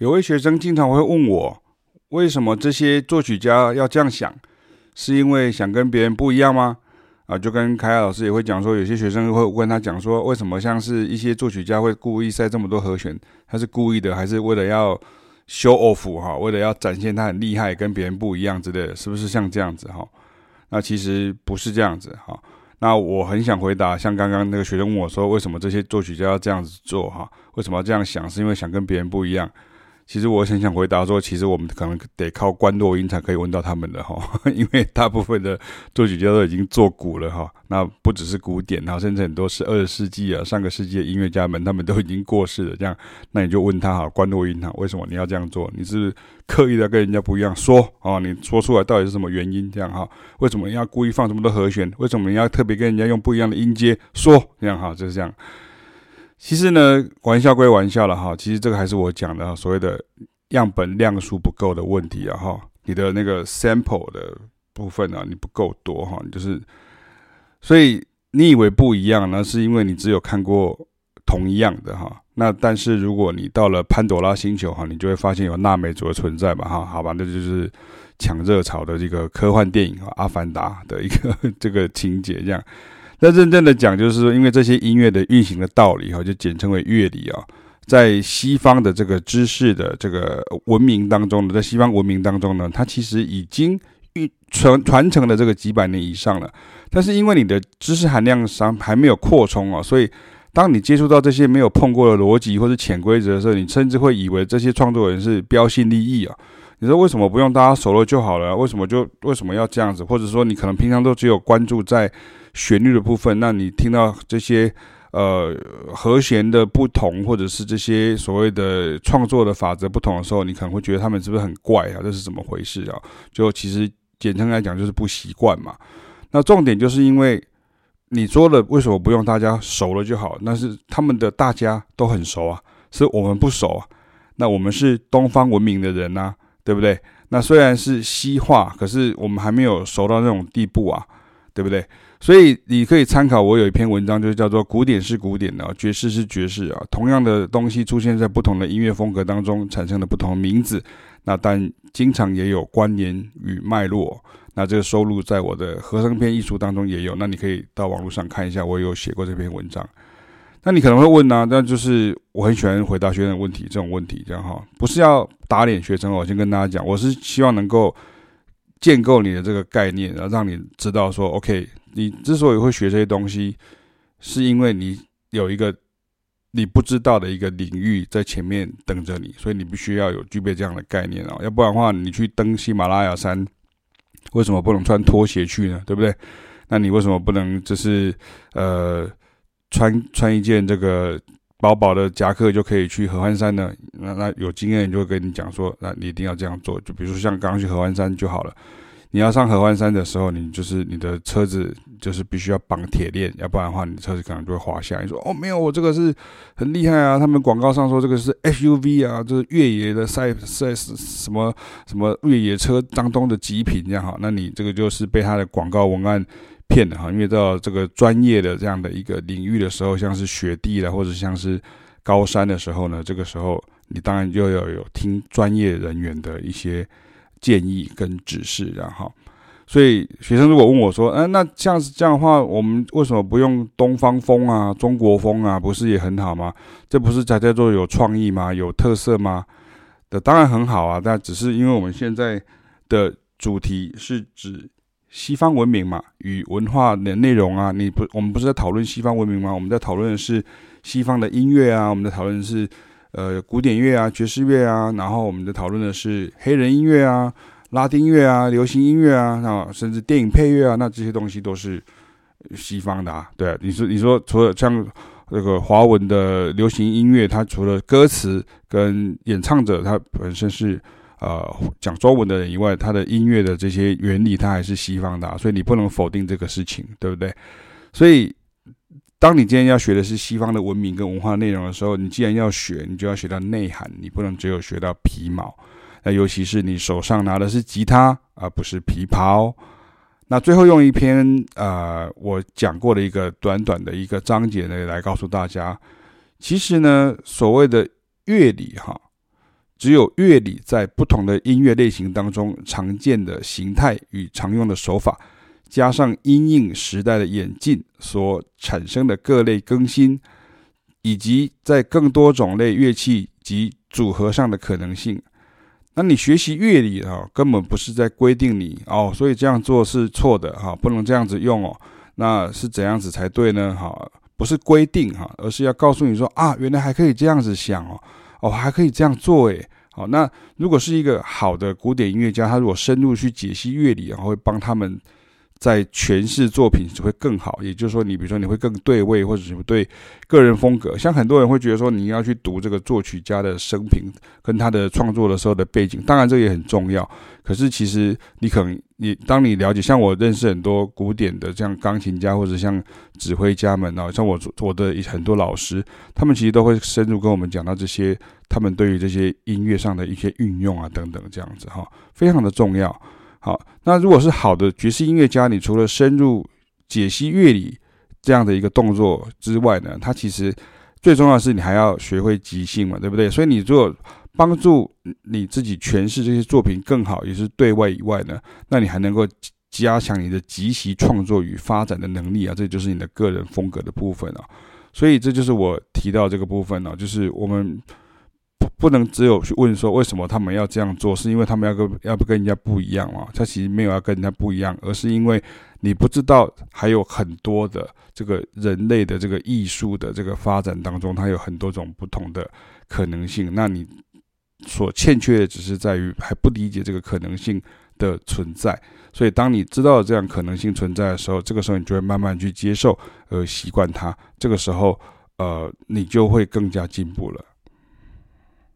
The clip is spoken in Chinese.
有位学生经常会问我，为什么这些作曲家要这样想？是因为想跟别人不一样吗？啊，就跟凯亚老师也会讲说，有些学生会问他讲说，为什么像是一些作曲家会故意塞这么多和弦？他是故意的，还是为了要 show off 哈？为了要展现他很厉害，跟别人不一样之类的，是不是像这样子哈？那其实不是这样子哈。那我很想回答，像刚刚那个学生问我说，为什么这些作曲家要这样子做哈？为什么要这样想？是因为想跟别人不一样。其实我很想回答说，其实我们可能得靠观落音才可以问到他们的哈，因为大部分的作曲家都已经做古了哈。那不只是古典哈，甚至很多是二十世纪啊、上个世纪的音乐家们，他们都已经过世了。这样，那你就问他哈，观落阴哈，为什么你要这样做？你是刻意的跟人家不一样说啊？你说出来到底是什么原因？这样哈，为什么你要故意放这么多和弦？为什么你要特别跟人家用不一样的音阶说？这样哈，就是这样。其实呢，玩笑归玩笑了哈，其实这个还是我讲的所谓的样本量数不够的问题啊哈，你的那个 sample 的部分啊，你不够多哈，就是，所以你以为不一样呢，是因为你只有看过同一样的哈，那但是如果你到了潘朵拉星球哈，你就会发现有纳美族的存在嘛哈，好吧，那就是抢热潮的这个科幻电影《阿凡达》的一个 这个情节这样。那认真的讲，就是说，因为这些音乐的运行的道理哈，就简称为乐理啊，在西方的这个知识的这个文明当中呢，在西方文明当中呢，它其实已经传传传承了这个几百年以上了。但是因为你的知识含量上还没有扩充啊，所以当你接触到这些没有碰过的逻辑或者潜规则的时候，你甚至会以为这些创作人是标新立异啊。你说为什么不用大家熟了就好了？为什么就为什么要这样子？或者说你可能平常都只有关注在旋律的部分，那你听到这些呃和弦的不同，或者是这些所谓的创作的法则不同的时候，你可能会觉得他们是不是很怪啊？这是怎么回事啊？就其实简称来讲就是不习惯嘛。那重点就是因为你说了为什么不用大家熟了就好？那是他们的大家都很熟啊，是我们不熟啊。那我们是东方文明的人呐，对不对？那虽然是西化，可是我们还没有熟到那种地步啊，对不对？所以你可以参考我有一篇文章，就是叫做“古典是古典的，爵士是爵士啊”。同样的东西出现在不同的音乐风格当中，产生了不同名字。那但经常也有关联与脉络。那这个收录在我的和声篇艺术当中也有。那你可以到网络上看一下，我有写过这篇文章。那你可能会问呢、啊？那就是我很喜欢回答学生的问题，这种问题这样哈，不是要打脸学生。我先跟大家讲，我是希望能够建构你的这个概念，然后让你知道说，OK。你之所以会学这些东西，是因为你有一个你不知道的一个领域在前面等着你，所以你必须要有具备这样的概念哦，要不然的话，你去登喜马拉雅山，为什么不能穿拖鞋去呢？对不对？那你为什么不能就是呃穿穿一件这个薄薄的夹克就可以去合欢山呢？那那有经验就会跟你讲说，那你一定要这样做，就比如说像刚刚去合欢山就好了。你要上合欢山的时候，你就是你的车子就是必须要绑铁链，要不然的话，你的车子可能就会滑下。你说哦，没有，我这个是很厉害啊！他们广告上说这个是 SUV 啊，就是越野的赛赛什么什么越野车当中的极品这样哈。那你这个就是被他的广告文案骗的哈。因为到这个专业的这样的一个领域的时候，像是雪地啦，或者像是高山的时候呢，这个时候你当然就要有听专业人员的一些。建议跟指示，然后，所以学生如果问我说：“嗯、那这样子这样的话，我们为什么不用东方风啊、中国风啊？不是也很好吗？这不是才叫做有创意吗？有特色吗？”的当然很好啊，但只是因为我们现在的主题是指西方文明嘛，与文化的内容啊。你不，我们不是在讨论西方文明吗？我们在讨论的是西方的音乐啊，我们在讨论的是。呃，古典乐啊，爵士乐啊，然后我们在讨论的是黑人音乐啊、拉丁乐啊、流行音乐啊，那甚至电影配乐啊，那这些东西都是西方的啊。对，你说，你说除了像这个华文的流行音乐，它除了歌词跟演唱者他本身是呃讲中文的人以外，他的音乐的这些原理，他还是西方的，所以你不能否定这个事情，对不对？所以。当你今天要学的是西方的文明跟文化内容的时候，你既然要学，你就要学到内涵，你不能只有学到皮毛。那尤其是你手上拿的是吉他，而不是琵琶。那最后用一篇呃我讲过的一个短短的一个章节呢，来告诉大家，其实呢，所谓的乐理哈，只有乐理在不同的音乐类型当中常见的形态与常用的手法，加上音应时代的演进所产生的各类更新，以及在更多种类乐器及组合上的可能性。那你学习乐理啊，根本不是在规定你哦，所以这样做是错的哈，不能这样子用哦。那是怎样子才对呢？哈，不是规定哈，而是要告诉你说啊，原来还可以这样子想哦，哦，还可以这样做诶。好，那如果是一个好的古典音乐家，他如果深入去解析乐理，然后会帮他们。在诠释作品只会更好，也就是说，你比如说你会更对位，或者什么对个人风格。像很多人会觉得说，你要去读这个作曲家的生平跟他的创作的时候的背景，当然这也很重要。可是其实你可能你当你了解，像我认识很多古典的像钢琴家或者像指挥家们啊，像我我的很多老师，他们其实都会深入跟我们讲到这些，他们对于这些音乐上的一些运用啊等等这样子哈，非常的重要。好，那如果是好的爵士音乐家，你除了深入解析乐理这样的一个动作之外呢，他其实最重要的是你还要学会即兴嘛，对不对？所以你如果帮助你自己诠释这些作品更好，也是对外以外呢，那你还能够加强你的即席创作与发展的能力啊，这就是你的个人风格的部分啊。所以这就是我提到这个部分呢，就是我们。不不能只有去问说为什么他们要这样做，是因为他们要跟要不跟人家不一样吗？他其实没有要跟人家不一样，而是因为你不知道还有很多的这个人类的这个艺术的这个发展当中，它有很多种不同的可能性。那你所欠缺的只是在于还不理解这个可能性的存在。所以当你知道这样可能性存在的时候，这个时候你就会慢慢去接受，而习惯它。这个时候，呃，你就会更加进步了。